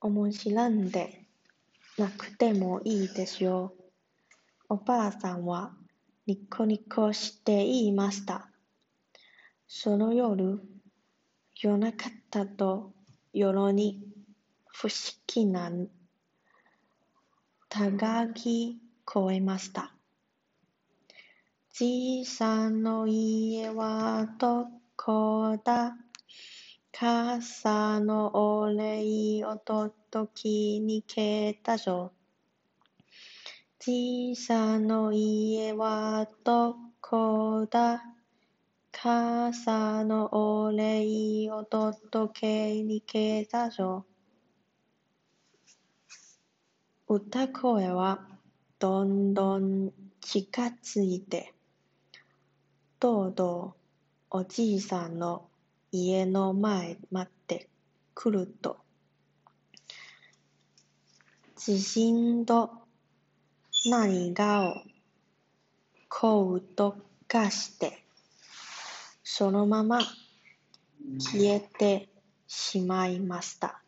面白んでなくてもいいですよ。おばあさんはニコニコして言いました。その夜、夜中だと夜に不思議な歌が聞こえました。じいさんの家はどこだ？母さんのお礼を届けに来たぞ。じいさんの家はどこだ？母さんのお礼を届けに来たぞ。歌声はどんどん近づいて、とうとうおじいさんの家の前待ってくると、地震と何かをこうとかして、そのまま消えてしまいました。